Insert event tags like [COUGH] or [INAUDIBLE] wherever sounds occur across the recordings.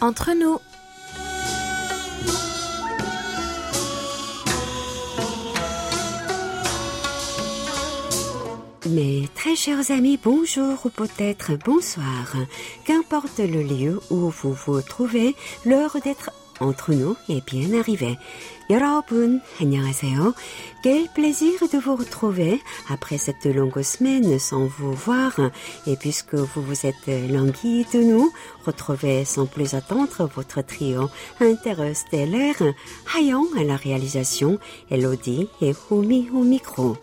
entre nous. Mes très chers amis, bonjour ou peut-être bonsoir. Qu'importe le lieu où vous vous trouvez, l'heure d'être entre nous est bien arrivée. 여러분, 안녕하세요. Quel plaisir de vous retrouver après cette longue semaine sans vous voir. Et puisque vous vous êtes languis de nous, retrouvez sans plus attendre votre trio interstellaire, Hayon à la réalisation, Elodie et Humi au micro.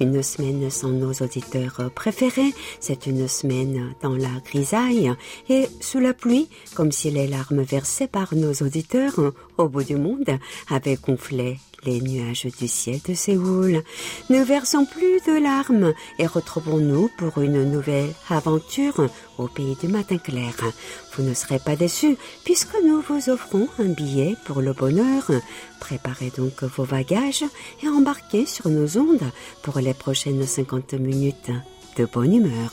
Une semaine sans nos auditeurs préférés, c'est une semaine dans la grisaille. Et sous la pluie, comme si les larmes versées par nos auditeurs au bout du monde avaient gonflé les nuages du ciel de Séoul. Ne versons plus de larmes et retrouvons-nous pour une nouvelle aventure au pays du matin clair. Vous ne serez pas déçus puisque nous vous offrons un billet pour le bonheur. Préparez donc vos bagages et embarquez sur nos ondes pour les prochaines 50 minutes de bonne humeur.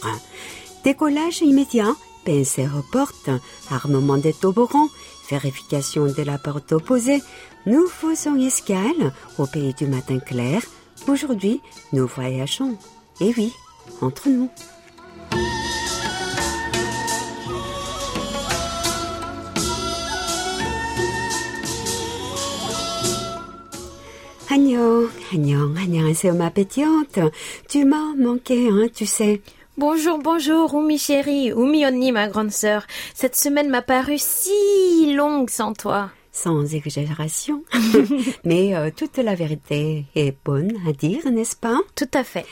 Décollage immédiat, pinceau aux armement des toboggans, vérification de la porte opposée, nous faisons escale au pays du matin clair. Aujourd'hui, nous voyageons. Et oui, entre nous. Agnon, Agnon, Agnon, c'est ma pétillante. Tu m'as manqué, hein, tu sais. Bonjour, bonjour, Oumi chérie, Oumi Onni ma grande sœur. Cette semaine m'a paru si longue sans toi. Sans exagération. [LAUGHS] Mais euh, toute la vérité est bonne à dire, n'est-ce pas? Tout à fait.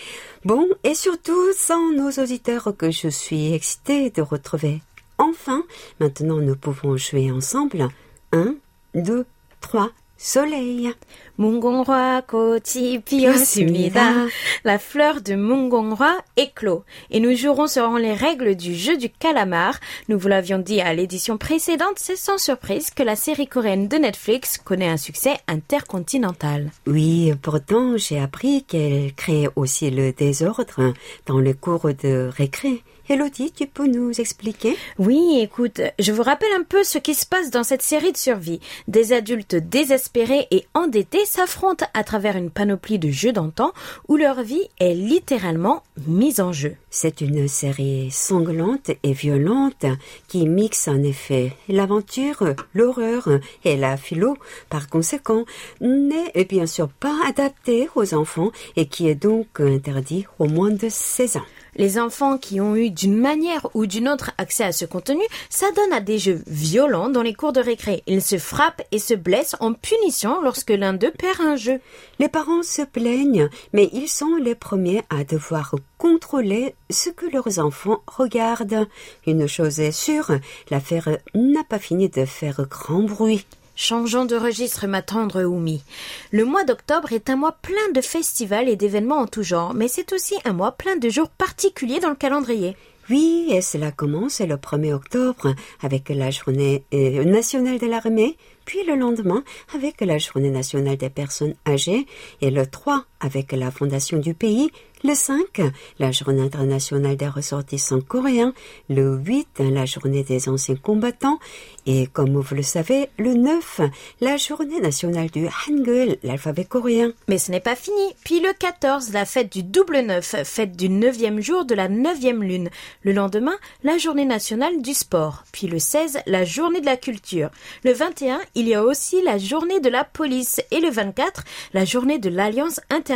Bon, et surtout sans nos auditeurs que je suis excitée de retrouver. Enfin, maintenant nous pouvons jouer ensemble. Un, deux, trois, soleil. Kochi piosumida. La fleur de Mungonghwa éclot. Et nous jouerons selon les règles du jeu du calamar. Nous vous l'avions dit à l'édition précédente, c'est sans surprise que la série coréenne de Netflix connaît un succès intercontinental. Oui, pourtant j'ai appris qu'elle crée aussi le désordre dans les cours de récré. Elodie, tu peux nous expliquer? Oui, écoute, je vous rappelle un peu ce qui se passe dans cette série de survie. Des adultes désespérés et endettés s'affrontent à travers une panoplie de jeux d'antan où leur vie est littéralement mise en jeu. C'est une série sanglante et violente qui mixe en effet l'aventure, l'horreur et la philo. Par conséquent, n'est bien sûr pas adaptée aux enfants et qui est donc interdit au moins de 16 ans. Les enfants qui ont eu d'une manière ou d'une autre accès à ce contenu s'adonnent à des jeux violents dans les cours de récré. Ils se frappent et se blessent en punition lorsque l'un d'eux perd un jeu. Les parents se plaignent, mais ils sont les premiers à devoir contrôler ce que leurs enfants regardent. Une chose est sûre, l'affaire n'a pas fini de faire grand bruit. Changeons de registre, ma tendre Oumi. Le mois d'octobre est un mois plein de festivals et d'événements en tout genre, mais c'est aussi un mois plein de jours particuliers dans le calendrier. Oui, et cela commence le 1er octobre avec la journée euh, nationale de l'armée, puis le lendemain avec la journée nationale des personnes âgées, et le 3 avec la fondation du pays, le 5, la journée internationale des ressortissants coréens, le 8, la journée des anciens combattants, et comme vous le savez, le 9, la journée nationale du Hangul, l'alphabet coréen. Mais ce n'est pas fini. Puis le 14, la fête du double neuf, fête du neuvième jour de la neuvième lune. Le lendemain, la journée nationale du sport. Puis le 16, la journée de la culture. Le 21, il y a aussi la journée de la police. Et le 24, la journée de l'Alliance internationale.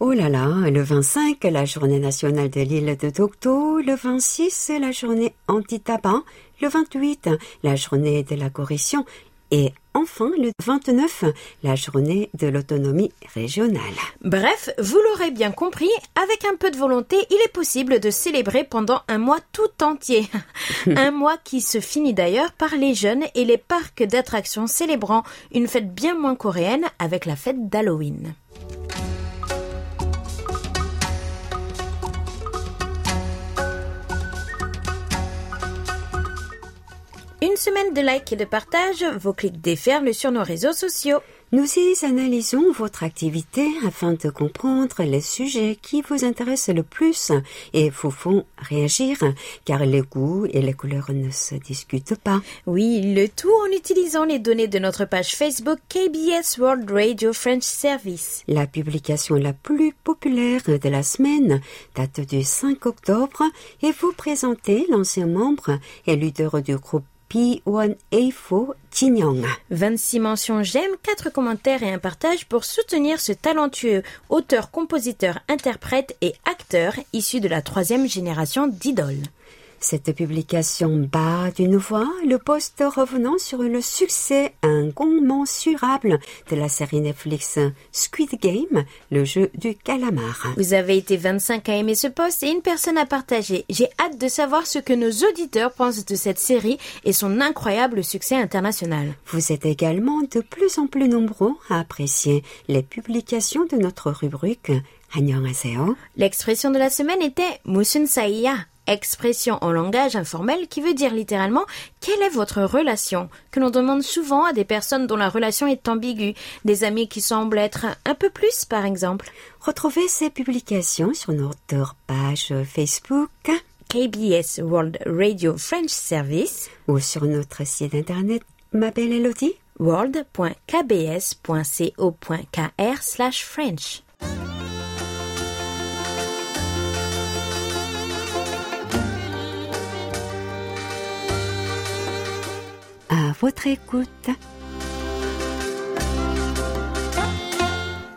Oh là là, le 25, la journée nationale de l'île de Tokto, le 26, la journée anti-tabac, le 28, la journée de la correction, et enfin le 29, la journée de l'autonomie régionale. Bref, vous l'aurez bien compris, avec un peu de volonté, il est possible de célébrer pendant un mois tout entier. [LAUGHS] un mois qui se finit d'ailleurs par les jeunes et les parcs d'attractions célébrant une fête bien moins coréenne avec la fête d'Halloween. Une semaine de likes et de partage, vos clics déferlent sur nos réseaux sociaux. Nous y analysons votre activité afin de comprendre les sujets qui vous intéressent le plus et vous font réagir, car les goûts et les couleurs ne se discutent pas. Oui, le tout en utilisant les données de notre page Facebook KBS World Radio French Service. La publication la plus populaire de la semaine date du 5 octobre et vous présentez l'ancien membre et leader du groupe P1A4 Jinyong. 26 mentions j'aime, 4 commentaires et un partage pour soutenir ce talentueux auteur, compositeur, interprète et acteur issu de la troisième génération d'idoles. Cette publication bat d'une voix le poste revenant sur le succès incommensurable de la série Netflix Squid Game, le jeu du calamar. Vous avez été 25 à aimer ce poste et une personne à partager. J'ai hâte de savoir ce que nos auditeurs pensent de cette série et son incroyable succès international. Vous êtes également de plus en plus nombreux à apprécier les publications de notre rubrique L'expression de la semaine était Musun Saiya, expression en langage informel qui veut dire littéralement quelle est votre relation, que l'on demande souvent à des personnes dont la relation est ambiguë, des amis qui semblent être un peu plus par exemple. Retrouvez ces publications sur notre page Facebook. KBS World Radio French Service. Ou sur notre site internet Ma belle Elodie. world.kbs.co.kr votre écoute.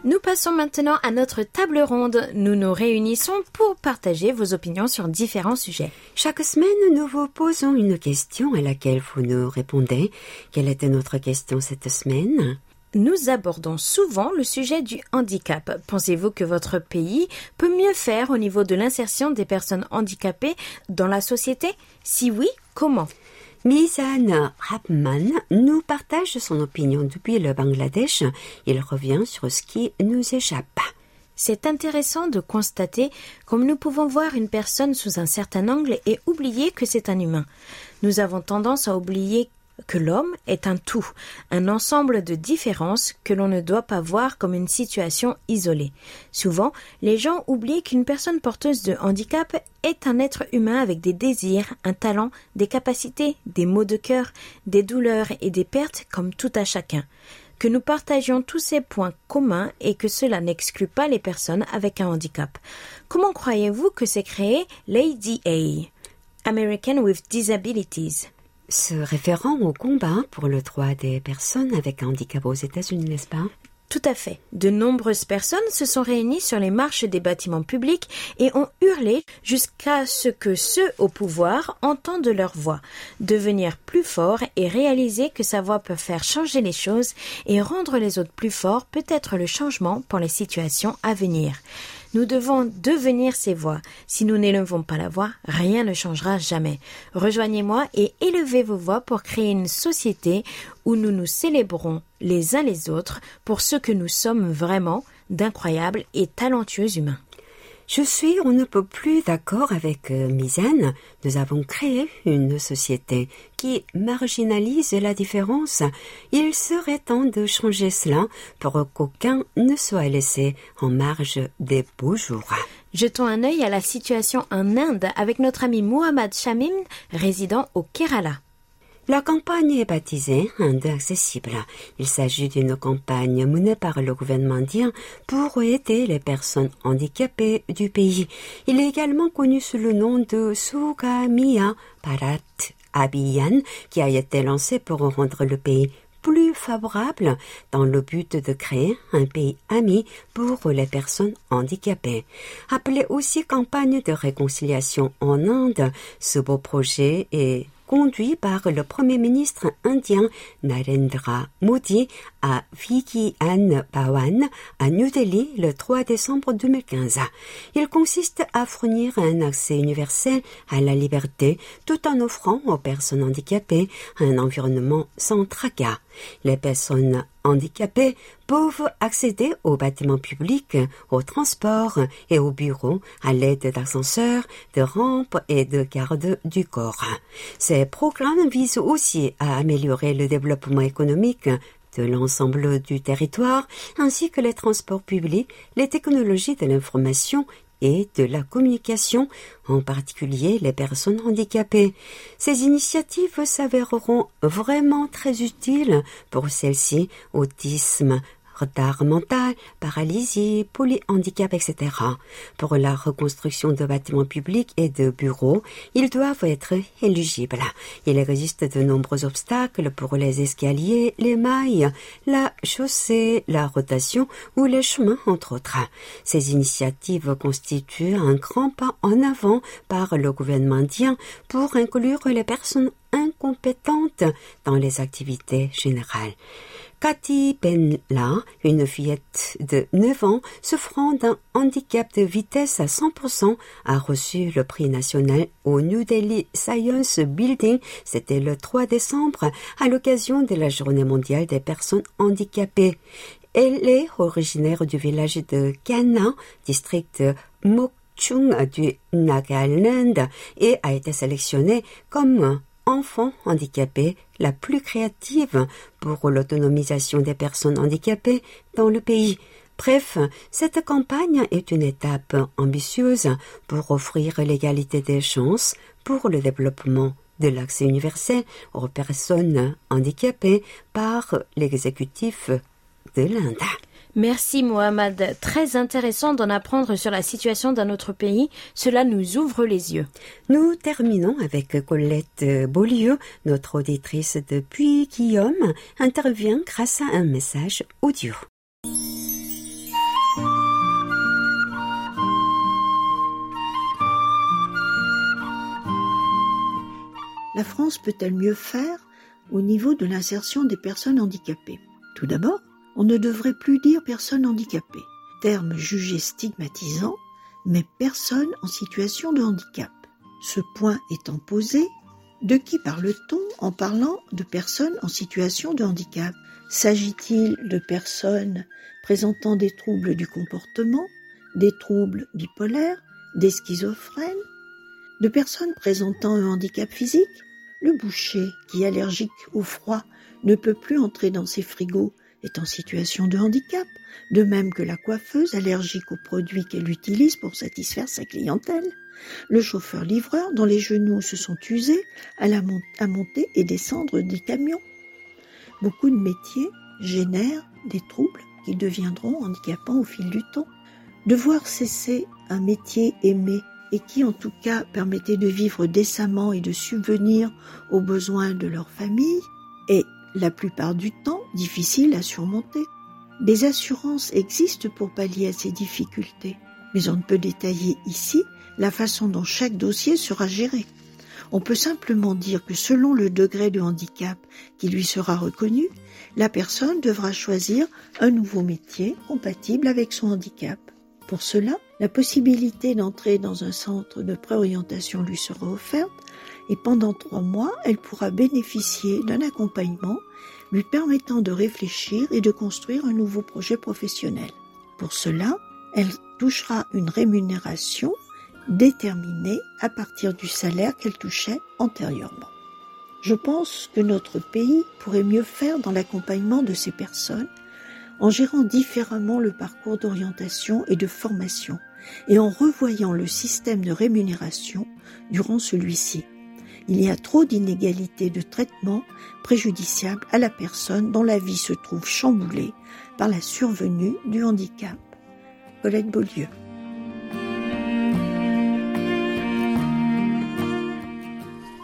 Nous passons maintenant à notre table ronde. Nous nous réunissons pour partager vos opinions sur différents sujets. Chaque semaine, nous vous posons une question à laquelle vous nous répondez. Quelle était notre question cette semaine? Nous abordons souvent le sujet du handicap. Pensez-vous que votre pays peut mieux faire au niveau de l'insertion des personnes handicapées dans la société? Si oui, comment? Mizan Rapman nous partage son opinion depuis le Bangladesh. Il revient sur ce qui nous échappe. C'est intéressant de constater comme nous pouvons voir une personne sous un certain angle et oublier que c'est un humain. Nous avons tendance à oublier que l'homme est un tout, un ensemble de différences que l'on ne doit pas voir comme une situation isolée. Souvent, les gens oublient qu'une personne porteuse de handicap est un être humain avec des désirs, un talent, des capacités, des maux de cœur, des douleurs et des pertes comme tout à chacun. Que nous partagions tous ces points communs et que cela n'exclut pas les personnes avec un handicap. Comment croyez-vous que s'est créé l'ADA? American with Disabilities se référant au combat pour le droit des personnes avec handicap aux États-Unis, n'est-ce pas? Tout à fait. De nombreuses personnes se sont réunies sur les marches des bâtiments publics et ont hurlé jusqu'à ce que ceux au pouvoir entendent leur voix, devenir plus forts et réaliser que sa voix peut faire changer les choses et rendre les autres plus forts peut être le changement pour les situations à venir. Nous devons devenir ces voix. Si nous n'élevons pas la voix, rien ne changera jamais. Rejoignez-moi et élevez vos voix pour créer une société où nous nous célébrons les uns les autres pour ce que nous sommes vraiment d'incroyables et talentueux humains. Je suis on ne peut plus d'accord avec euh, Mizane. Nous avons créé une société qui marginalise la différence. Il serait temps de changer cela pour qu'aucun ne soit laissé en marge des beaux jours. Jetons un œil à la situation en Inde avec notre ami Muhammad Shamim, résident au Kerala. La campagne est baptisée Inde accessible. Il s'agit d'une campagne menée par le gouvernement indien pour aider les personnes handicapées du pays. Il est également connu sous le nom de Sugamia Parat Abhiyan qui a été lancé pour rendre le pays plus favorable dans le but de créer un pays ami pour les personnes handicapées. Appelé aussi campagne de réconciliation en Inde, ce beau projet est conduit par le Premier ministre indien Narendra Modi à Vigyan Bhawan à New Delhi le 3 décembre 2015. Il consiste à fournir un accès universel à la liberté tout en offrant aux personnes handicapées un environnement sans tracas. Les personnes handicapés peuvent accéder aux bâtiments publics, aux transports et aux bureaux à l'aide d'ascenseurs, de rampes et de gardes du corps. Ces programmes visent aussi à améliorer le développement économique de l'ensemble du territoire, ainsi que les transports publics, les technologies de l'information et de la communication, en particulier les personnes handicapées. Ces initiatives s'avéreront vraiment très utiles pour celles-ci, autisme, retard mental, paralysie, polyhandicap, etc. Pour la reconstruction de bâtiments publics et de bureaux, ils doivent être éligibles. Il existe de nombreux obstacles pour les escaliers, les mailles, la chaussée, la rotation ou les chemins, entre autres. Ces initiatives constituent un grand pas en avant par le gouvernement indien pour inclure les personnes incompétentes dans les activités générales. Cathy Benla, une fillette de 9 ans souffrant d'un handicap de vitesse à 100%, a reçu le prix national au New Delhi Science Building. C'était le 3 décembre à l'occasion de la journée mondiale des personnes handicapées. Elle est originaire du village de Kana, district Mokchung du Nagaland, et a été sélectionnée comme enfant handicapé la plus créative pour l'autonomisation des personnes handicapées dans le pays. Bref, cette campagne est une étape ambitieuse pour offrir l'égalité des chances pour le développement de l'accès universel aux personnes handicapées par l'exécutif de l'Inde. Merci Mohamed. Très intéressant d'en apprendre sur la situation d'un autre pays. Cela nous ouvre les yeux. Nous terminons avec Colette Beaulieu, notre auditrice depuis Guillaume, intervient grâce à un message audio. La France peut-elle mieux faire au niveau de l'insertion des personnes handicapées? Tout d'abord, on ne devrait plus dire personne handicapée, terme jugé stigmatisant, mais personne en situation de handicap. Ce point étant posé, de qui parle-t-on en parlant de personnes en situation de handicap? S'agit-il de personnes présentant des troubles du comportement, des troubles bipolaires, des schizophrènes, de personnes présentant un handicap physique? Le boucher, qui est allergique au froid, ne peut plus entrer dans ses frigos est en situation de handicap, de même que la coiffeuse allergique aux produits qu'elle utilise pour satisfaire sa clientèle, le chauffeur-livreur dont les genoux se sont usés à, la monter et descendre des camions. Beaucoup de métiers génèrent des troubles qui deviendront handicapants au fil du temps. Devoir cesser un métier aimé et qui en tout cas permettait de vivre décemment et de subvenir aux besoins de leur famille est la plupart du temps difficile à surmonter. Des assurances existent pour pallier à ces difficultés, mais on ne peut détailler ici la façon dont chaque dossier sera géré. On peut simplement dire que selon le degré de handicap qui lui sera reconnu, la personne devra choisir un nouveau métier compatible avec son handicap. Pour cela, la possibilité d'entrer dans un centre de préorientation lui sera offerte et pendant trois mois, elle pourra bénéficier d'un accompagnement lui permettant de réfléchir et de construire un nouveau projet professionnel. Pour cela, elle touchera une rémunération déterminée à partir du salaire qu'elle touchait antérieurement. Je pense que notre pays pourrait mieux faire dans l'accompagnement de ces personnes en gérant différemment le parcours d'orientation et de formation et en revoyant le système de rémunération durant celui-ci il y a trop d'inégalités de traitement préjudiciables à la personne dont la vie se trouve chamboulée par la survenue du handicap.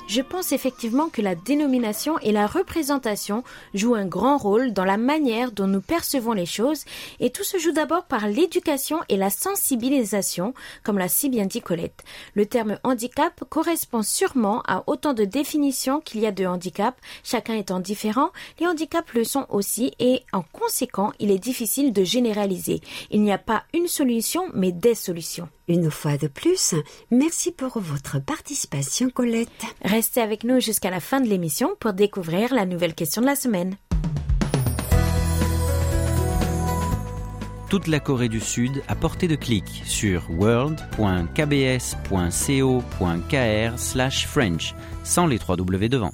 Je pense effectivement que la dénomination et la représentation jouent un grand rôle dans la manière dont nous percevons les choses et tout se joue d'abord par l'éducation et la sensibilisation, comme l'a si bien dit Colette. Le terme handicap correspond sûrement à autant de définitions qu'il y a de handicap, chacun étant différent, les handicaps le sont aussi et en conséquent il est difficile de généraliser. Il n'y a pas une solution mais des solutions. Une fois de plus, merci pour votre participation, Colette. Restez avec nous jusqu'à la fin de l'émission pour découvrir la nouvelle question de la semaine. Toute la Corée du Sud à portée de clic sur world.kbs.co.kr/french sans les trois W devant.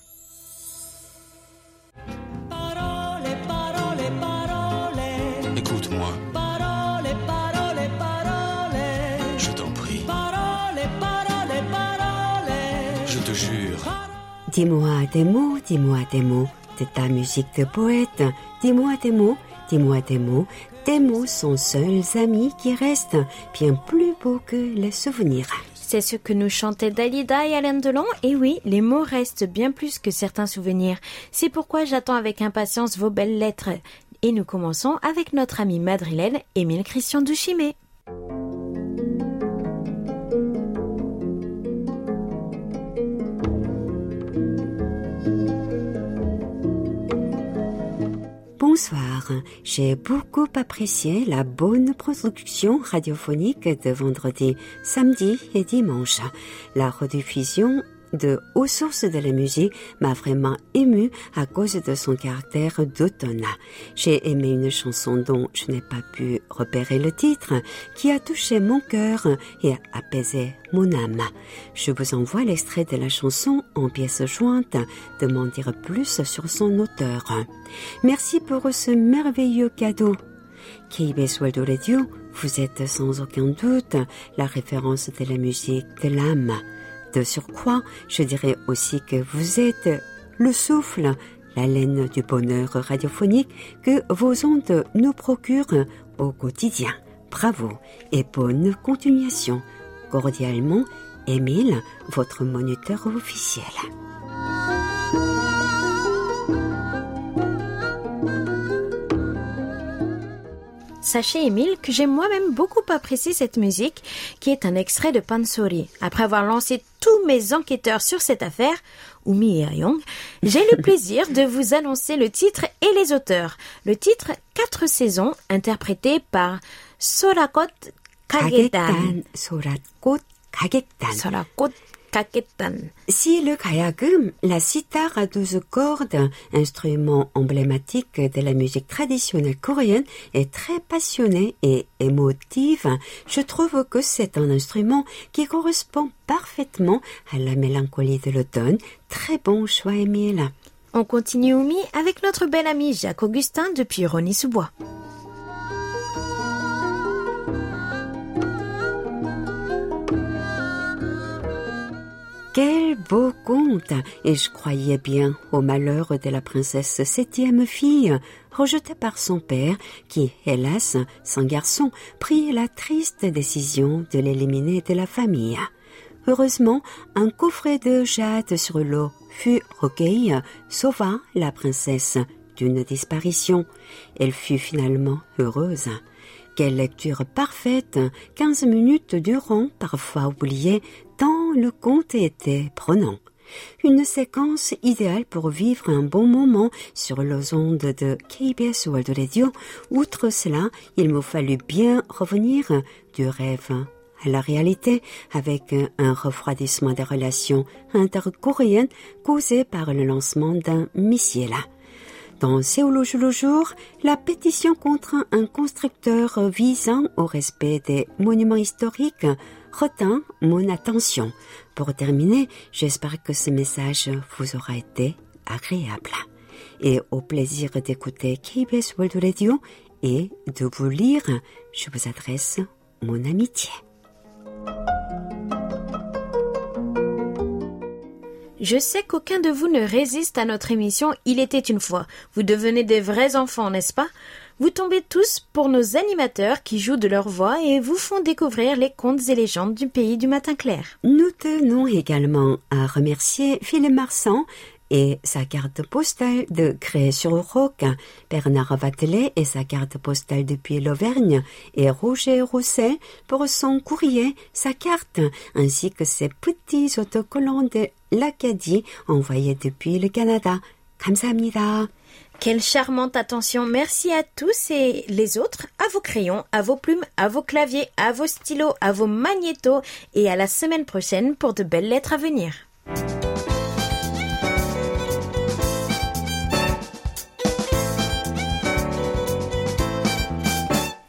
Dis-moi des mots, dis-moi des mots de ta musique de poète. Dis-moi des mots, dis-moi des mots. Tes mots sont seuls amis qui restent bien plus beaux que les souvenirs. C'est ce que nous chantaient Dalida et Alain Delon. Et oui, les mots restent bien plus que certains souvenirs. C'est pourquoi j'attends avec impatience vos belles lettres. Et nous commençons avec notre ami madrilène Émile Christian Duchimé. Bonsoir, j'ai beaucoup apprécié la bonne production radiophonique de vendredi, samedi et dimanche. La rediffusion de Aux sources de la musique m'a vraiment ému à cause de son caractère d'automne. J'ai aimé une chanson dont je n'ai pas pu repérer le titre, qui a touché mon cœur et apaisé mon âme. Je vous envoie l'extrait de la chanson en pièces jointes de m'en dire plus sur son auteur. Merci pour ce merveilleux cadeau. KBS World Radio, vous êtes sans aucun doute la référence de la musique de l'âme. De surcroît, je dirais aussi que vous êtes le souffle, la laine du bonheur radiophonique que vos ondes nous procurent au quotidien. Bravo et bonne continuation. Cordialement, Émile, votre moniteur officiel. Sachez, Émile, que j'ai moi-même beaucoup apprécié cette musique, qui est un extrait de Pansori. Après avoir lancé tous mes enquêteurs sur cette affaire, Umi et Ayong, j'ai le [LAUGHS] plaisir de vous annoncer le titre et les auteurs. Le titre, Quatre saisons, interprété par Sorakot Kagetan. Sorakot Kagetan. Sorakot si le kayagum, la sitar à douze cordes, instrument emblématique de la musique traditionnelle coréenne, est très passionné et émotive, je trouve que c'est un instrument qui correspond parfaitement à la mélancolie de l'automne. Très bon choix, Émile. On continue, Oumi, avec notre bel ami Jacques Augustin depuis Rony-sous-Bois. Quel beau conte Et je croyais bien au malheur de la princesse septième fille, rejetée par son père, qui, hélas, sans garçon, prit la triste décision de l'éliminer de la famille. Heureusement, un coffret de jade sur l'eau fut recueilli, sauva la princesse d'une disparition. Elle fut finalement heureuse. Quelle lecture parfaite, quinze minutes durant, parfois oubliées, tant le conte était prenant. Une séquence idéale pour vivre un bon moment sur les ondes de KBS World Radio. Outre cela, il me fallut bien revenir du rêve à la réalité avec un refroidissement des relations intercoréennes causé par le lancement d'un missile. Dans Séoul le jour, la pétition contre un constructeur visant au respect des monuments historiques retint mon attention. Pour terminer, j'espère que ce message vous aura été agréable. Et au plaisir d'écouter KBS World Radio et de vous lire, je vous adresse mon amitié. Je sais qu'aucun de vous ne résiste à notre émission Il était une fois. Vous devenez des vrais enfants, n'est-ce pas? Vous tombez tous pour nos animateurs qui jouent de leur voix et vous font découvrir les contes et légendes du pays du matin clair. Nous tenons également à remercier Philippe Marsan et sa carte postale de Cré-sur-Roc, Bernard Vatelet et sa carte postale depuis l'Auvergne, et Roger Rousset pour son courrier, sa carte, ainsi que ses petits autocollants de l'Acadie envoyés depuis le Canada. 감사합니다. Quelle charmante attention. Merci à tous et les autres, à vos crayons, à vos plumes, à vos claviers, à vos stylos, à vos magnétos et à la semaine prochaine pour de belles lettres à venir.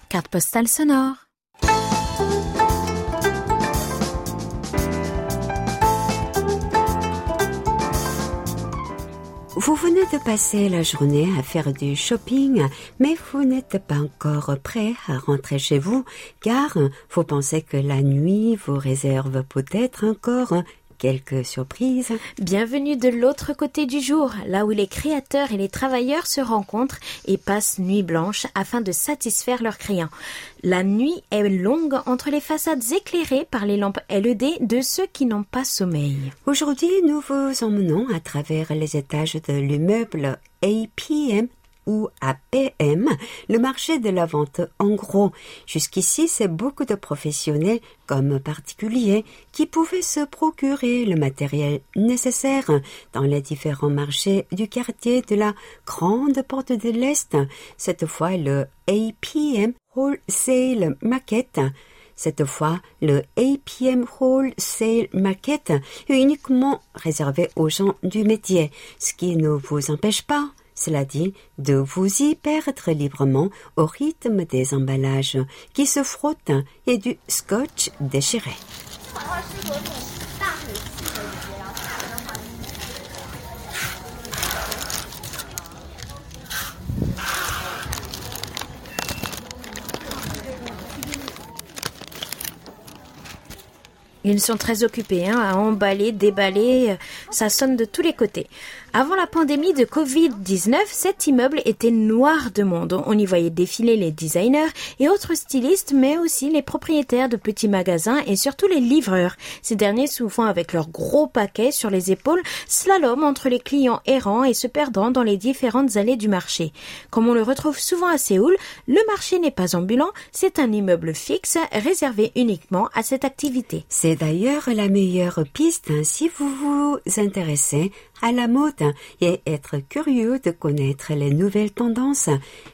Carte postale sonore. Vous venez de passer la journée à faire du shopping, mais vous n'êtes pas encore prêt à rentrer chez vous, car vous pensez que la nuit vous réserve peut-être encore quelques surprises. Bienvenue de l'autre côté du jour, là où les créateurs et les travailleurs se rencontrent et passent nuit blanche afin de satisfaire leurs clients. La nuit est longue entre les façades éclairées par les lampes LED de ceux qui n'ont pas sommeil. Aujourd'hui, nous vous emmenons à travers les étages de l'immeuble APM ou APM, le marché de la vente en gros. Jusqu'ici, c'est beaucoup de professionnels comme particuliers qui pouvaient se procurer le matériel nécessaire dans les différents marchés du quartier de la Grande Porte de l'Est, cette fois le APM Wholesale Market. Cette fois, le APM Wholesale Market est uniquement réservé aux gens du métier, ce qui ne vous empêche pas cela dit, de vous y perdre librement au rythme des emballages qui se frottent et du scotch déchiré. Ils sont très occupés hein, à emballer, déballer, ça sonne de tous les côtés. Avant la pandémie de Covid-19, cet immeuble était noir de monde. On y voyait défiler les designers et autres stylistes, mais aussi les propriétaires de petits magasins et surtout les livreurs. Ces derniers souvent avec leurs gros paquets sur les épaules, slalom entre les clients errants et se perdant dans les différentes allées du marché. Comme on le retrouve souvent à Séoul, le marché n'est pas ambulant, c'est un immeuble fixe réservé uniquement à cette activité. C'est d'ailleurs la meilleure piste hein. si vous vous intéressez à la mode et être curieux de connaître les nouvelles tendances,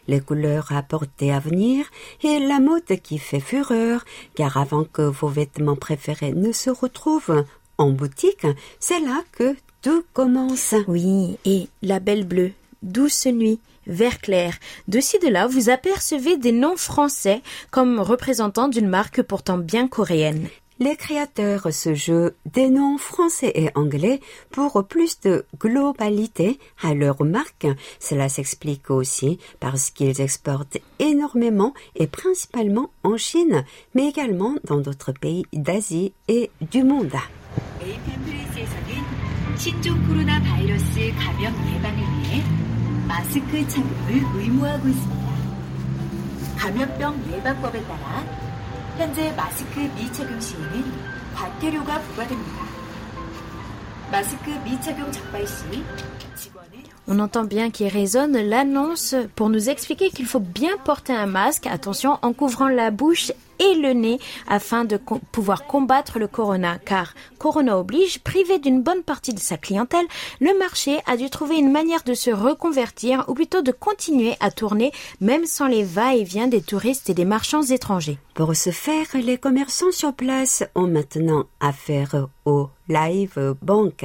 les couleurs à porter à venir et la mode qui fait fureur, car avant que vos vêtements préférés ne se retrouvent en boutique, c'est là que tout commence. Oui, et la belle bleue, douce nuit, vert clair. De ci de là, vous apercevez des noms français comme représentants d'une marque pourtant bien coréenne les créateurs se jouent des noms français et anglais pour plus de globalité à leur marque. Cela s'explique aussi parce qu'ils exportent énormément et principalement en Chine, mais également dans d'autres pays d'Asie et du monde. 현재 마스크 미착용 시에는 과태료가 부과됩니다. 마스크 미착용 적발 시 On entend bien qu'il résonne l'annonce pour nous expliquer qu'il faut bien porter un masque, attention, en couvrant la bouche et le nez afin de pouvoir combattre le corona. Car Corona oblige, privé d'une bonne partie de sa clientèle, le marché a dû trouver une manière de se reconvertir ou plutôt de continuer à tourner même sans les va-et-vient des touristes et des marchands étrangers. Pour ce faire, les commerçants sur place ont maintenant affaire au live banque.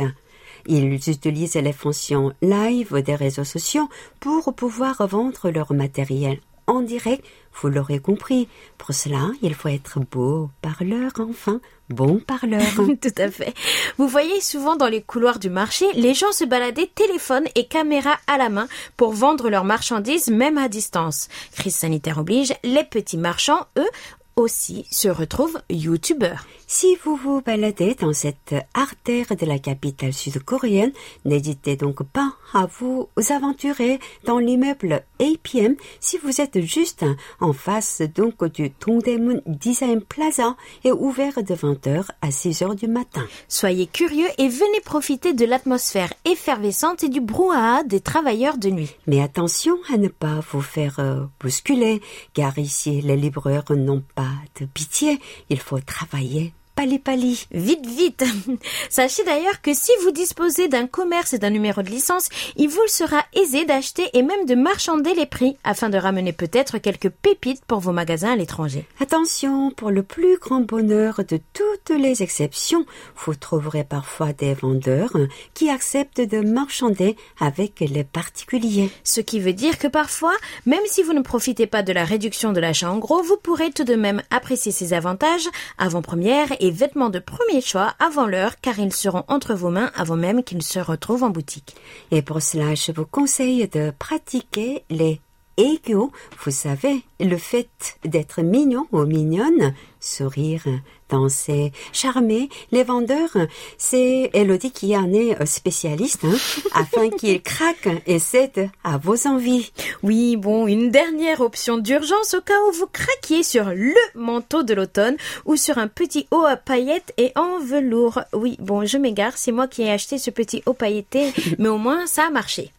Ils utilisent les fonctions live des réseaux sociaux pour pouvoir vendre leur matériel en direct, vous l'aurez compris. Pour cela, il faut être beau parleur, enfin, bon parleur. [LAUGHS] Tout à fait. Vous voyez souvent dans les couloirs du marché, les gens se baladaient téléphone et caméra à la main pour vendre leurs marchandises même à distance. Crise sanitaire oblige, les petits marchands, eux, aussi se retrouve YouTuber. Si vous vous baladez dans cette artère de la capitale sud-coréenne, n'hésitez donc pas à vous aventurer dans l'immeuble APM si vous êtes juste en face donc du Dongdaemun Design Plaza et ouvert de 20h à 6h du matin. Soyez curieux et venez profiter de l'atmosphère effervescente et du brouhaha des travailleurs de nuit. Mais attention à ne pas vous faire euh, bousculer car ici les livreurs n'ont pas de pitié, il faut travailler pali-pali. Vite, vite [LAUGHS] Sachez d'ailleurs que si vous disposez d'un commerce et d'un numéro de licence, il vous sera aisé d'acheter et même de marchander les prix afin de ramener peut-être quelques pépites pour vos magasins à l'étranger. Attention, pour le plus grand bonheur de toutes les exceptions, vous trouverez parfois des vendeurs qui acceptent de marchander avec les particuliers. Ce qui veut dire que parfois, même si vous ne profitez pas de la réduction de l'achat en gros, vous pourrez tout de même apprécier ses avantages avant-première et et vêtements de premier choix avant l'heure car ils seront entre vos mains avant même qu'ils se retrouvent en boutique. Et pour cela, je vous conseille de pratiquer les ego, vous savez, le fait d'être mignon ou mignonne, sourire, danser, charmer les vendeurs, c'est Elodie qui en est spécialiste, hein, [LAUGHS] afin qu'ils craquent et cèdent à vos envies. Oui, bon, une dernière option d'urgence au cas où vous craquiez sur le manteau de l'automne ou sur un petit haut à paillettes et en velours. Oui, bon, je m'égare, c'est moi qui ai acheté ce petit haut pailleté, [LAUGHS] mais au moins ça a marché.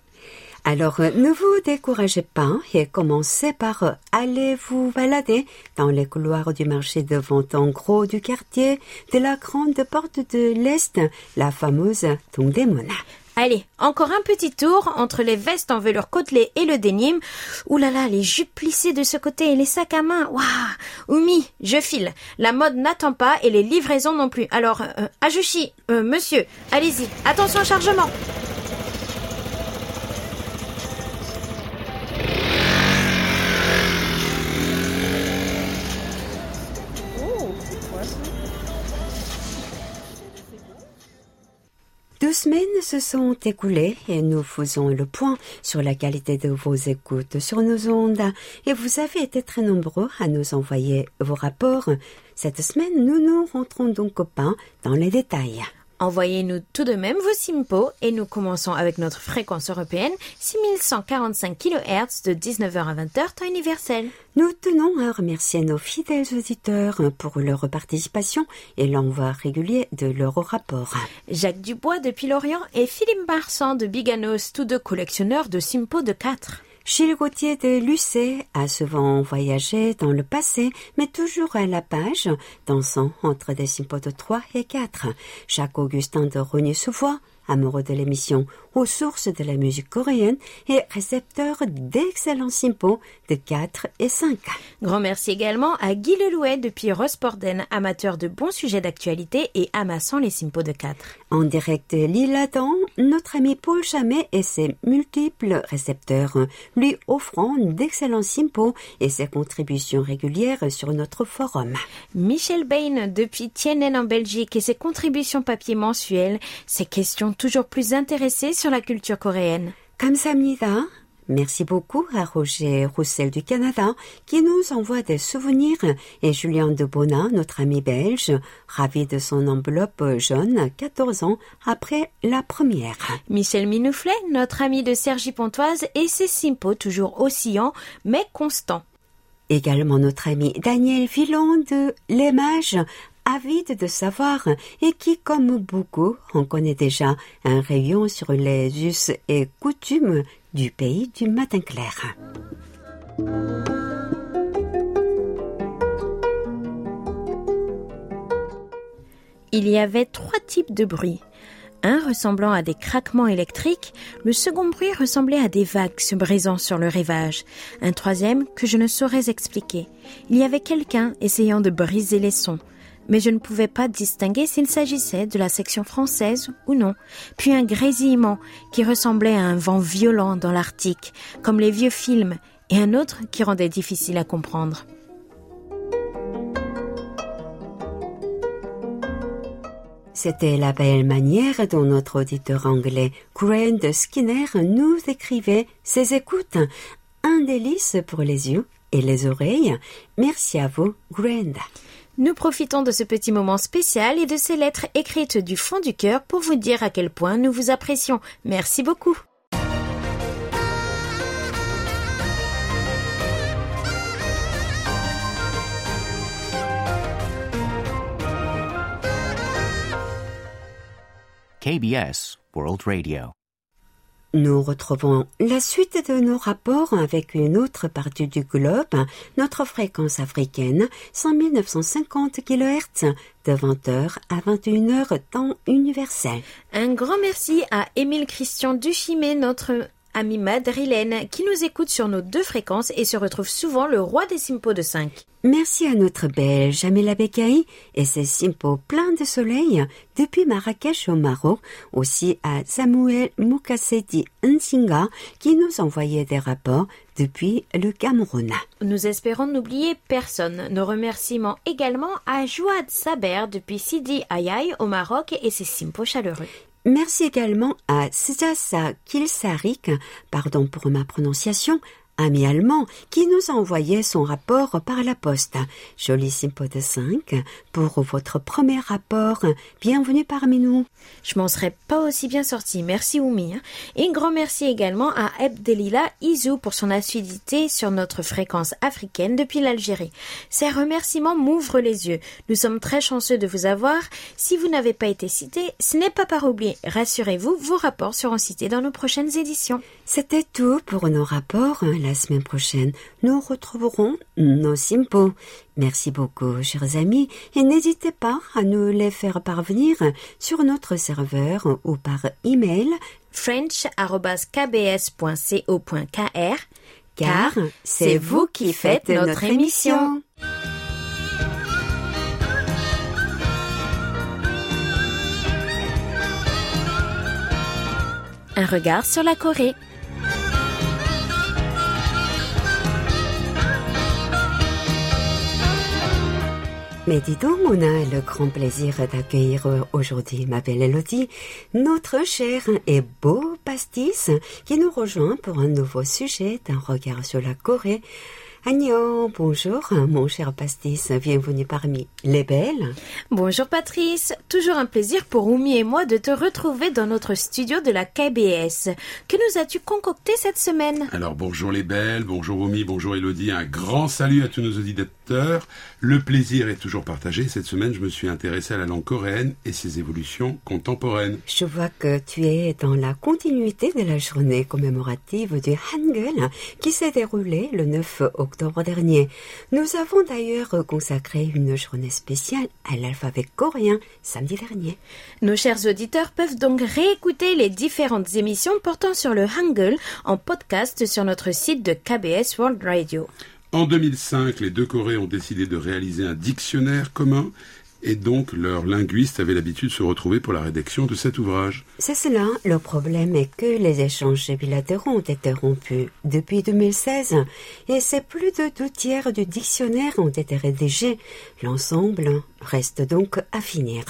Alors, euh, ne vous découragez pas et commencez par euh, aller vous balader dans les couloirs du marché de vente en gros du quartier de la grande porte de l'Est, la fameuse Tongdemona. Allez, encore un petit tour entre les vestes en velours côtelé et le dénime. Ouh là là, les jupes plissées de ce côté et les sacs à main. Waouh Oumi, je file. La mode n'attend pas et les livraisons non plus. Alors, euh, Ajushi, euh, monsieur, allez-y. Attention au chargement. Deux semaines se sont écoulées et nous faisons le point sur la qualité de vos écoutes sur nos ondes et vous avez été très nombreux à nous envoyer vos rapports. Cette semaine, nous nous rentrons donc au pain dans les détails. Envoyez-nous tout de même vos SIMPO et nous commençons avec notre fréquence européenne 6145 kHz de 19h à 20h temps universel. Nous tenons à remercier nos fidèles auditeurs pour leur participation et l'envoi régulier de leurs rapports. Jacques Dubois depuis Lorient et Philippe Marsan de Biganos, tous deux collectionneurs de SIMPO de 4. Gilles Gauthier de Lucé a souvent voyagé dans le passé, mais toujours à la page, dansant entre des simpos de 3 et 4. Jacques Augustin de Rogny-sous-Voix amoureux de l'émission aux sources de la musique coréenne et récepteur d'excellents simpos de 4 et 5. Grand merci également à Guy Lelouet depuis Rosporden, amateur de bons sujets d'actualité et amassant les simpos de 4. En direct de l'île Adam, notre ami Paul Chamet et ses multiples récepteurs lui offrant d'excellents simpos et ses contributions régulières sur notre forum. Michel Bain depuis Tienen en Belgique et ses contributions papier mensuelles, ses questions toujours plus intéressés sur la culture coréenne. 감사합니다. Merci beaucoup à Roger Roussel du Canada qui nous envoie des souvenirs et Julien de Bonin, notre ami belge, ravi de son enveloppe jaune 14 ans après la première. Michel Minouflet, notre ami de Sergi Pontoise et ses simpos toujours oscillants mais constants. Également notre ami Daniel Villon de L'Émage avide de savoir et qui, comme beaucoup, en connaît déjà un rayon sur les us et coutumes du pays du matin clair. Il y avait trois types de bruits. Un ressemblant à des craquements électriques, le second bruit ressemblait à des vagues se brisant sur le rivage, un troisième que je ne saurais expliquer. Il y avait quelqu'un essayant de briser les sons, mais je ne pouvais pas distinguer s'il s'agissait de la section française ou non, puis un grésillement qui ressemblait à un vent violent dans l'Arctique, comme les vieux films, et un autre qui rendait difficile à comprendre. C'était la belle manière dont notre auditeur anglais Grant Skinner nous écrivait ses écoutes. Un délice pour les yeux et les oreilles. Merci à vous, Grant. Nous profitons de ce petit moment spécial et de ces lettres écrites du fond du cœur pour vous dire à quel point nous vous apprécions. Merci beaucoup. KBS World Radio. Nous retrouvons la suite de nos rapports avec une autre partie du globe, notre fréquence africaine, 100 950 kHz, de 20h à 21h temps universel. Un grand merci à Émile Christian Duchimé, notre ami madrilène, qui nous écoute sur nos deux fréquences et se retrouve souvent le roi des simpos de 5. Merci à notre belge Amela Bekai et ses simpos pleins de soleil depuis Marrakech au Maroc, aussi à Samuel Mukasedi Nsinga qui nous envoyait des rapports depuis le Cameroun. Nous espérons n'oublier personne. Nos remerciements également à Jouad Saber depuis Sidi Ayaï au Maroc et ses simpos chaleureux. Merci également à Sijasa Kilsarik, pardon pour ma prononciation, ami allemand qui nous a envoyé son rapport par la poste. Joli Simpo de 5 pour votre premier rapport. Bienvenue parmi nous. Je m'en serais pas aussi bien sortie. Merci Oumi. hein. Et un grand merci également à Ebdelila Izou pour son assiduité sur notre fréquence africaine depuis l'Algérie. Ces remerciements m'ouvrent les yeux. Nous sommes très chanceux de vous avoir. Si vous n'avez pas été cité, ce n'est pas par oubli. Rassurez-vous, vos rapports seront cités dans nos prochaines éditions. C'était tout pour nos rapports. La semaine prochaine, nous retrouverons nos simpos. Merci beaucoup, chers amis, et n'hésitez pas à nous les faire parvenir sur notre serveur ou par email, french.kbs.co.kr car c'est vous qui faites notre émission. Un regard sur la Corée. Mais dis donc, on a le grand plaisir d'accueillir aujourd'hui ma belle Elodie, notre cher et beau pastis, qui nous rejoint pour un nouveau sujet d'un regard sur la Corée. Agnon, bonjour, mon cher pastis, bienvenue parmi les belles. Bonjour Patrice, toujours un plaisir pour Oumi et moi de te retrouver dans notre studio de la KBS. Que nous as-tu concocté cette semaine? Alors bonjour les belles, bonjour Omi, bonjour Elodie, un grand salut à tous nos auditeurs. Le plaisir est toujours partagé. Cette semaine, je me suis intéressé à la langue coréenne et ses évolutions contemporaines. Je vois que tu es dans la continuité de la journée commémorative du Hangul qui s'est déroulée le 9 octobre dernier. Nous avons d'ailleurs consacré une journée spéciale à l'alphabet coréen samedi dernier. Nos chers auditeurs peuvent donc réécouter les différentes émissions portant sur le Hangul en podcast sur notre site de KBS World Radio. En 2005, les deux Corées ont décidé de réaliser un dictionnaire commun et donc leurs linguistes avaient l'habitude de se retrouver pour la rédaction de cet ouvrage. C'est cela, le problème est que les échanges bilatéraux ont été rompus depuis 2016 et c'est plus de deux tiers du dictionnaire ont été rédigés. L'ensemble reste donc à finir.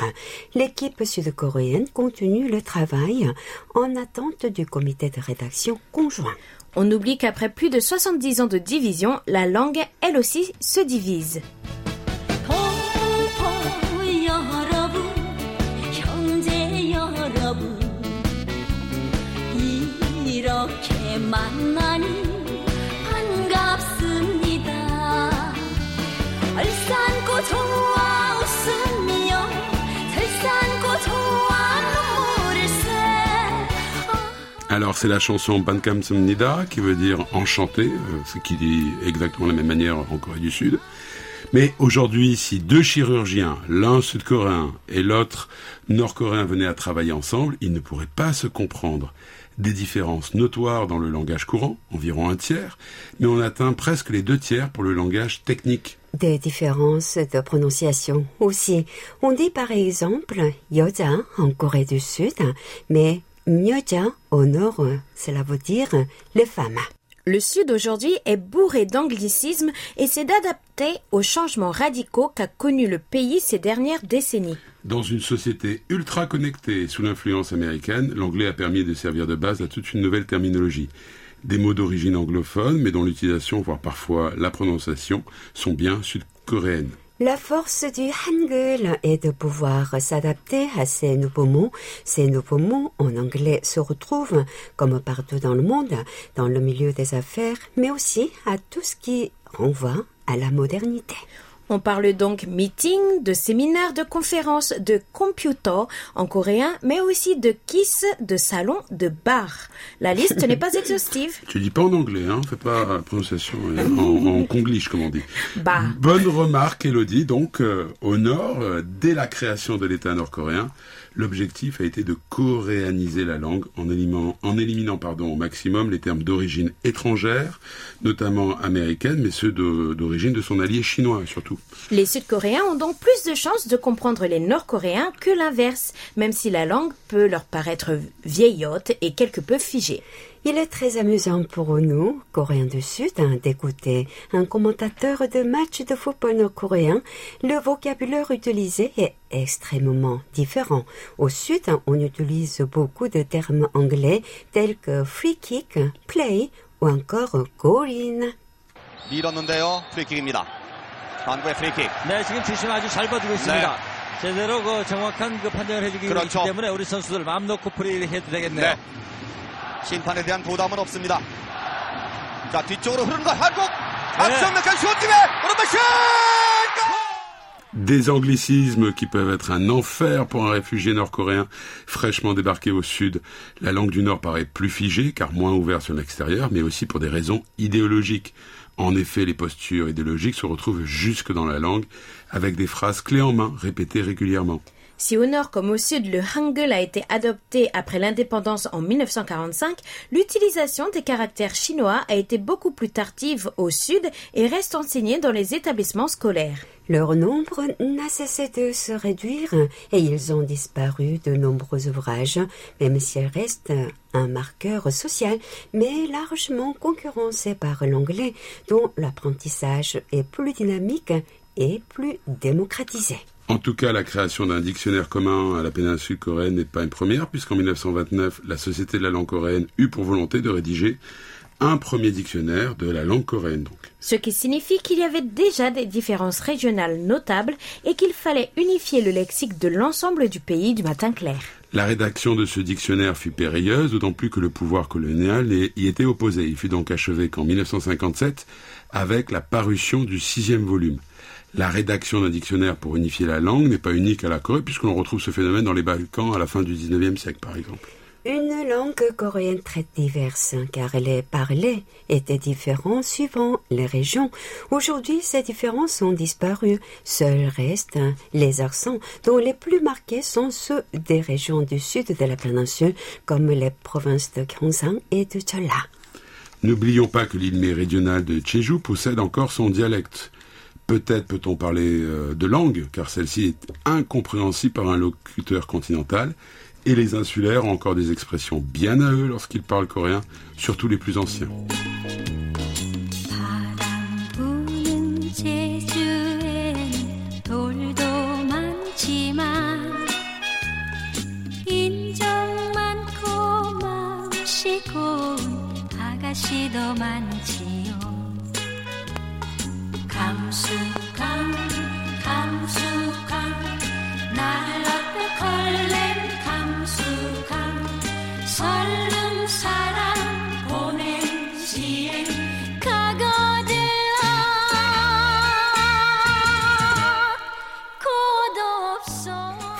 L'équipe sud-coréenne continue le travail en attente du comité de rédaction conjoint. On oublie qu'après plus de 70 ans de division, la langue, elle aussi, se divise. Alors c'est la chanson Bankam Samnida qui veut dire enchanté, euh, ce qui dit exactement la même manière en Corée du Sud. Mais aujourd'hui, si deux chirurgiens, l'un sud-coréen et l'autre nord-coréen venaient à travailler ensemble, ils ne pourraient pas se comprendre. Des différences notoires dans le langage courant, environ un tiers, mais on atteint presque les deux tiers pour le langage technique. Des différences de prononciation aussi. On dit par exemple 여자 en Corée du Sud, mais 여자 au nord, cela veut dire les femmes. Le Sud aujourd'hui est bourré d'anglicismes et c'est d'adapter aux changements radicaux qu'a connu le pays ces dernières décennies. Dans une société ultra connectée sous l'influence américaine, l'anglais a permis de servir de base à toute une nouvelle terminologie. Des mots d'origine anglophone, mais dont l'utilisation, voire parfois la prononciation, sont bien sud-coréennes. La force du Hangul est de pouvoir s'adapter à ces nouveaux mots. Ces nouveaux mots en anglais se retrouvent, comme partout dans le monde, dans le milieu des affaires, mais aussi à tout ce qui renvoie à la modernité. On parle donc meeting, de séminaires, de conférences, de computer en coréen, mais aussi de kiss, de salon, de bar. La liste n'est pas [LAUGHS] exhaustive. Tu dis pas en anglais, hein Fais pas la prononciation euh, [LAUGHS] en, en conglish, comme on dit. Bar. Bonne remarque, Elodie. Donc, euh, au nord, euh, dès la création de l'État nord-coréen, l'objectif a été de coréaniser la langue en éliminant, au maximum les termes d'origine étrangère, notamment américaine, mais ceux d'origine de son allié chinois surtout. Les Sud-Coréens ont donc plus de chances de comprendre les Nord-Coréens que l'inverse, même si la langue peut leur paraître vieillotte et quelque peu figée. Il est très amusant pour nous, Coréens du Sud, hein, d'écouter un commentateur de match de football nord-coréen. Le vocabulaire utilisé est extrêmement différent. Au Sud, hein, on utilise beaucoup de termes anglais tels que free kick, play ou encore Gorin. 밀었는데요. 프리킥입니다. 한국의 프리킥. 네, 지금 주심 아주 잘 봐주고 있습니다. 제대로 그 정확한 그 판정을 해주기 그렇죠. 때문에 우리 선수들 마음 놓고 프리를 해도 되겠네요. 네. 심판에 대한 부담은 없습니다. 자, 뒤쪽으로 흐르는 거 한국! 박정명까지 슛 팀에 오른발 슛! 골! Des anglicismes qui peuvent être un enfer pour un réfugié nord-coréen fraîchement débarqué au sud. La langue du nord paraît plus figée car moins ouverte sur l'extérieur, mais aussi pour des raisons idéologiques. En effet, les postures idéologiques se retrouvent jusque dans la langue, avec des phrases clés en main, répétées régulièrement. Si au nord comme au sud le hangul a été adopté après l'indépendance en 1945, l'utilisation des caractères chinois a été beaucoup plus tardive au sud et reste enseignée dans les établissements scolaires. Leur nombre n'a cessé de se réduire et ils ont disparu de nombreux ouvrages, même s'ils restent un marqueur social, mais largement concurrencé par l'anglais, dont l'apprentissage est plus dynamique et plus démocratisé. En tout cas, la création d'un dictionnaire commun à la péninsule coréenne n'est pas une première, puisqu'en 1929, la Société de la langue coréenne eut pour volonté de rédiger un premier dictionnaire de la langue coréenne. Donc. Ce qui signifie qu'il y avait déjà des différences régionales notables et qu'il fallait unifier le lexique de l'ensemble du pays du matin clair. La rédaction de ce dictionnaire fut périlleuse, d'autant plus que le pouvoir colonial y était opposé. Il fut donc achevé qu'en 1957 avec la parution du sixième volume. La rédaction d'un dictionnaire pour unifier la langue n'est pas unique à la Corée, puisqu'on retrouve ce phénomène dans les Balkans à la fin du 19e siècle, par exemple. Une langue coréenne très diverse, car les parlés étaient différents suivant les régions. Aujourd'hui, ces différences ont disparu. Seuls restent les accents, dont les plus marqués sont ceux des régions du sud de la péninsule, comme les provinces de Gyeongsang et de Cholla. N'oublions pas que l'île méridionale de Jeju possède encore son dialecte. Peut-être peut-on parler euh, de langue, car celle-ci est incompréhensible par un locuteur continental, et les insulaires ont encore des expressions bien à eux lorsqu'ils parlent coréen, surtout les plus anciens.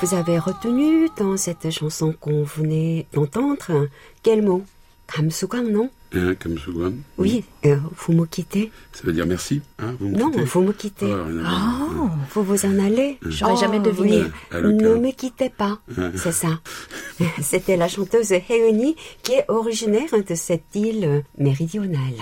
Vous avez retenu dans cette chanson qu'on venait d'entendre quel mot? Kamsugang, non Hein, Oui, euh, vous me quittez Ça veut dire merci, hein, vous me Non, quittez vous me quittez. Oh, à voir. Oh, vous vous en allez J'aurais jamais deviné. oui. Ah, Ne me quittez pas, c'est ça. [LAUGHS] C'était la chanteuse Heuni qui est originaire de cette île méridionale.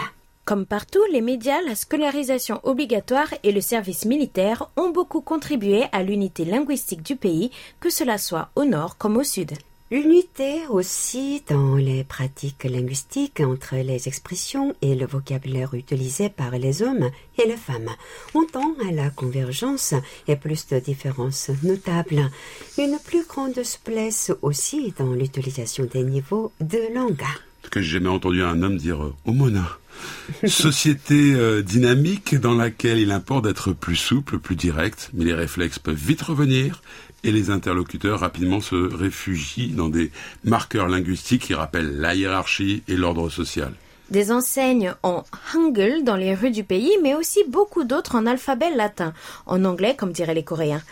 Comme partout, les médias, la scolarisation obligatoire et le service militaire ont beaucoup contribué à l'unité linguistique du pays, que cela soit au nord comme au sud. L'unité aussi dans les pratiques linguistiques entre les expressions et le vocabulaire utilisé par les hommes et les femmes. On tend à la convergence et plus de différences notables. Une plus grande souplesse aussi dans l'utilisation des niveaux de langue. Cas, j'ai jamais entendu un homme dire euh, Omona. [LAUGHS] Société euh, dynamique dans laquelle il importe d'être plus souple, plus direct, mais les réflexes peuvent vite revenir et les interlocuteurs rapidement se réfugient dans des marqueurs linguistiques qui rappellent la hiérarchie et l'ordre social. Des enseignes en hangul dans les rues du pays, mais aussi beaucoup d'autres en alphabet latin, en anglais comme diraient les Coréens.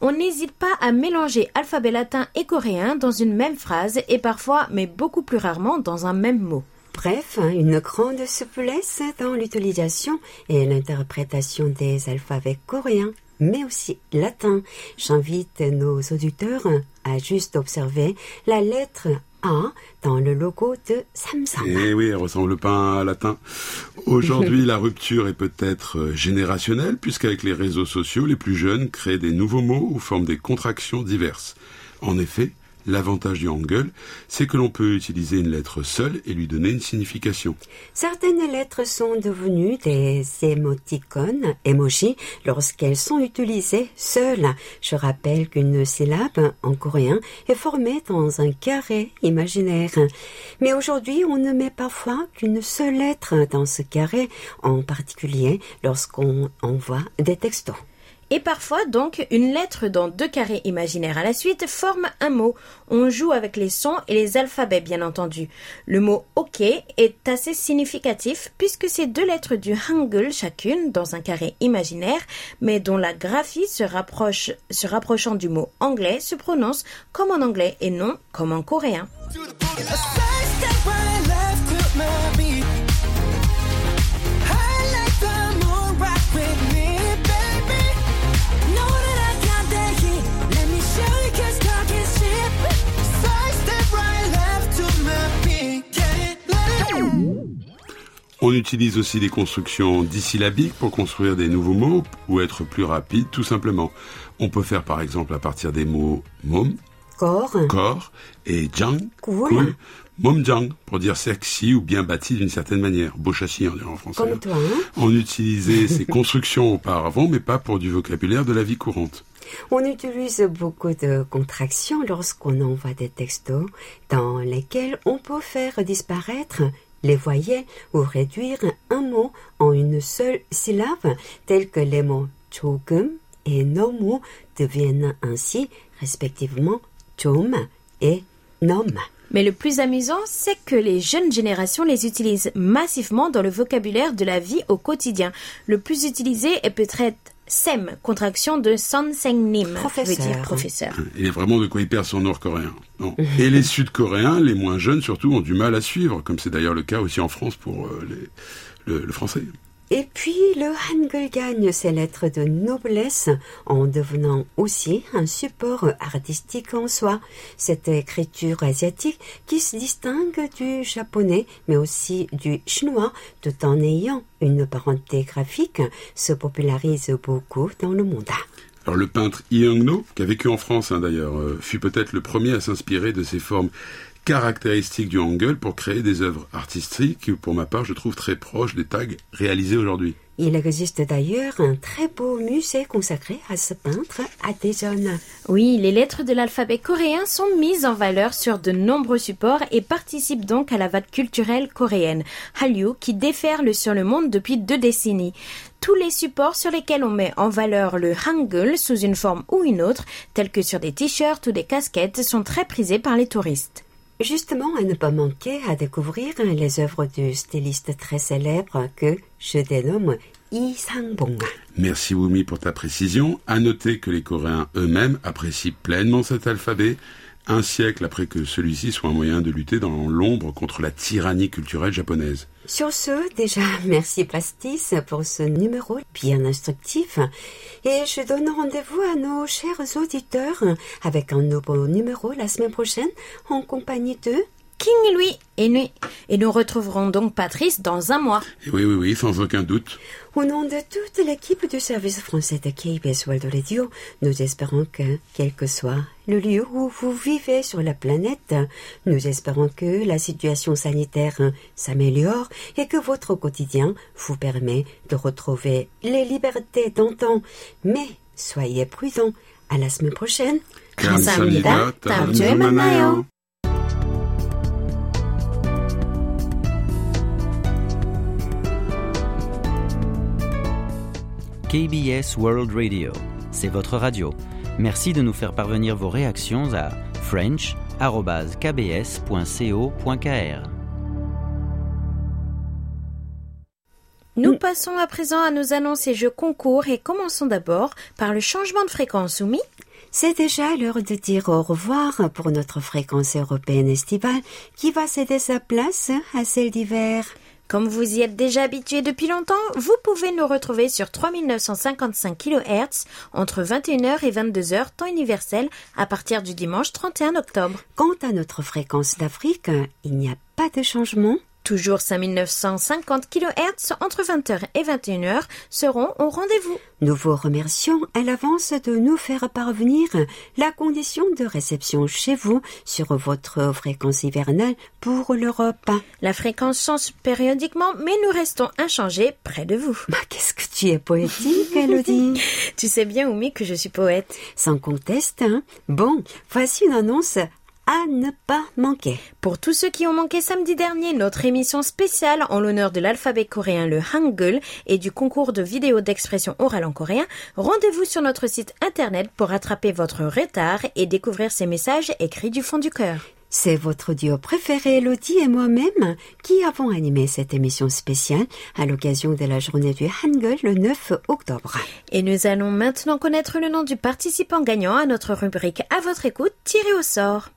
On n'hésite pas à mélanger alphabet latin et coréen dans une même phrase et parfois, mais beaucoup plus rarement, dans un même mot. Bref, une grande souplesse dans l'utilisation et l'interprétation des alphabets coréens, mais aussi latins. J'invite nos auditeurs à juste observer la lettre A dans le logo de Samsung. Eh oui, elle ressemble pas à latin. Aujourd'hui, [LAUGHS] la rupture est peut-être générationnelle, puisqu'avec les réseaux sociaux, les plus jeunes créent des nouveaux mots ou forment des contractions diverses. En effet, L'avantage du hangul, c'est que l'on peut utiliser une lettre seule et lui donner une signification. Certaines lettres sont devenues des émoticônes, emoji, lorsqu'elles sont utilisées seules. Je rappelle qu'une syllabe en coréen est formée dans un carré imaginaire. Mais aujourd'hui, on ne met parfois qu'une seule lettre dans ce carré, en particulier lorsqu'on envoie des textos. Et parfois, donc, une lettre dans deux carrés imaginaires à la suite forme un mot. On joue avec les sons et les alphabets, bien entendu. Le mot OK est assez significatif puisque c'est deux lettres du Hangul chacune dans un carré imaginaire, mais dont la graphie se rapproche, se rapprochant du mot anglais se prononce comme en anglais et non comme en coréen. On utilise aussi des constructions dissyllabiques pour construire des nouveaux mots ou être plus rapide, tout simplement. On peut faire par exemple à partir des mots mom, Corps, corps, et jang, Cool. Momjang, pour dire sexy ou bien bâti d'une certaine manière. Beau châssis, on dirait en français. comme toi, hein On utilisait [LAUGHS] ces constructions auparavant, mais pas pour du vocabulaire de la vie courante. On utilise beaucoup de contractions lorsqu'on envoie des textos dans lesquels on peut faire disparaître les voyelles ou réduire un mot en une seule syllabe, tels que les mots 조금 et 너무 deviennent ainsi respectivement 좀 et nom. Mais le plus amusant, c'est que les jeunes générations les utilisent massivement dans le vocabulaire de la vie au quotidien. Le plus utilisé est peut-être SEM, contraction de Nim, qui veut Professeur. dire professeur. Il y a vraiment de quoi y perdre son nord-coréen. Non. Et les sud-coréens, les moins jeunes surtout, ont du mal à suivre, comme c'est d'ailleurs le cas aussi en France pour euh, les- le, le français. Et puis le Hangul gagne ses lettres de noblesse en devenant aussi un support artistique en soi. Cette écriture asiatique qui se distingue du japonais mais aussi du chinois tout en ayant une parenté graphique se popularise beaucoup dans le monde. Alors le peintre Young-no, qui a vécu en France hein, d'ailleurs, euh, fut peut-être le premier à s'inspirer de ces formes caractéristiques du hangul pour créer des œuvres artistiques que pour ma part je trouve très proches des tags réalisés aujourd'hui. Il existe d'ailleurs un très beau musée consacré à ce peintre à Daejeon. Oui, les lettres de l'alphabet coréen sont mises en valeur sur de nombreux supports et participent donc à la vague culturelle coréenne, Hallyu, qui déferle sur le monde depuis deux décennies. Tous les supports sur lesquels on met en valeur le Hangul sous une forme ou une autre, tels que sur des t-shirts ou des casquettes, sont très prisés par les touristes. Justement, à ne pas manquer à découvrir les œuvres du styliste très célèbre que je dénomme Yi Sang-bong. Merci Wumi pour ta précision. À noter que les Coréens eux-mêmes apprécient pleinement cet alphabet, un siècle après que celui-ci soit un moyen de lutter dans l'ombre contre la tyrannie culturelle japonaise. Sur ce, déjà, [LAUGHS] merci Plastis pour ce numéro bien instructif. Et je donne rendez-vous à nos chers auditeurs avec un nouveau numéro la semaine prochaine en compagnie de King Louis et nous retrouverons donc Patrice dans un mois. Oui, oui, oui, sans aucun doute. Au nom de toute l'équipe du service français de KBS World Radio, nous espérons que, quel que soit le lieu où vous vivez sur la planète, nous espérons que la situation sanitaire s'améliore et que votre quotidien vous permet de retrouver les libertés d'antan. Mais soyez prudents. À la semaine prochaine. KBS World Radio, c'est votre radio. Merci de nous faire parvenir vos réactions à french.kbs.co.kr. Nous passons à présent à nos annonces et jeux concours et commençons d'abord par le changement de fréquence, Oumi. C'est déjà l'heure de dire au revoir pour notre fréquence européenne estivale qui va céder sa place à celle d'hiver. Comme vous y êtes déjà habitué depuis longtemps, vous pouvez nous retrouver sur 3955 kHz entre 21h et 22h temps universel à partir du dimanche 31 octobre. Quant à notre fréquence d'Afrique, il n'y a pas de changement. Toujours 5950 kHz entre 20h et 21h seront au rendez-vous. Nous vous remercions à l'avance de nous faire parvenir la condition de réception chez vous sur votre fréquence hivernale pour l'Europe. La fréquence change périodiquement, mais nous restons inchangés près de vous. Bah, qu'est-ce que tu es poétique, Elodie? [LAUGHS] Tu sais bien, Oumi, que je suis poète. Sans conteste, hein? Bon, voici une annonce à ne pas manquer. Pour tous ceux qui ont manqué samedi dernier notre émission spéciale en l'honneur de l'alphabet coréen, le Hangul, et du concours de vidéos d'expression orale en coréen, rendez-vous sur notre site internet pour rattraper votre retard et découvrir ces messages écrits du fond du cœur. C'est votre duo préféré, Elodie et moi-même, qui avons animé cette émission spéciale à l'occasion de la journée du Hangul le 9 octobre. Et nous allons maintenant connaître le nom du participant gagnant à notre rubrique À votre écoute, tiré au sort.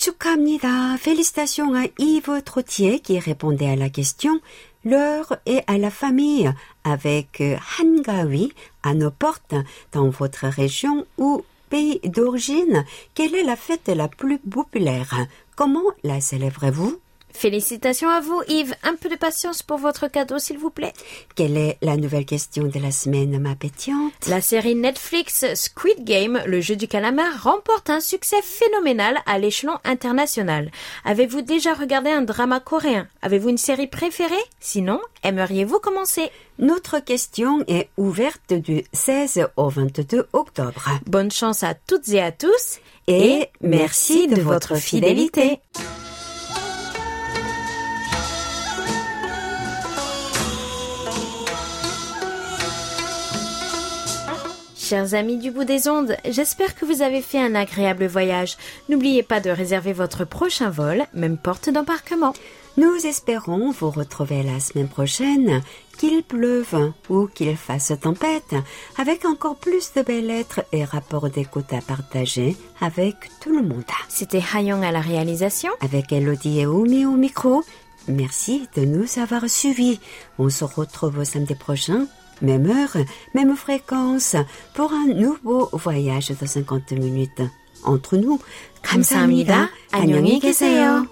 Chukhamnida. Félicitations à Yves Trottier qui répondait à la question l'heure est à la famille avec euh, Hangawi à nos portes dans votre région ou pays d'origine. Quelle est la fête la plus populaire? Comment la célébrez-vous? Félicitations à vous, Yves. Un peu de patience pour votre cadeau, s'il vous plaît. Quelle est la nouvelle question de la semaine, ma pétion? La série Netflix Squid Game, le jeu du calamar, remporte un succès phénoménal à l'échelon international. Avez-vous déjà regardé un drama coréen? Avez-vous une série préférée? Sinon, aimeriez-vous commencer? Notre question est ouverte du 16 au 22 octobre. Bonne chance à toutes et à tous. Et merci de votre fidélité. Chers amis du bout des ondes, j'espère que vous avez fait un agréable voyage. N'oubliez pas de réserver votre prochain vol, même porte d'embarquement. Nous espérons vous retrouver la semaine prochaine, qu'il pleuve ou qu'il fasse tempête, avec encore plus de belles lettres et rapports d'écoute à partager avec tout le monde. C'était Hayong à la réalisation. Avec Elodie et Oumi au micro, merci de nous avoir suivis. On se retrouve samedi prochain, même heure, même fréquence pour un nouveau voyage de 50 minutes. Entre nous, 감사합니다. 안녕히 계세요.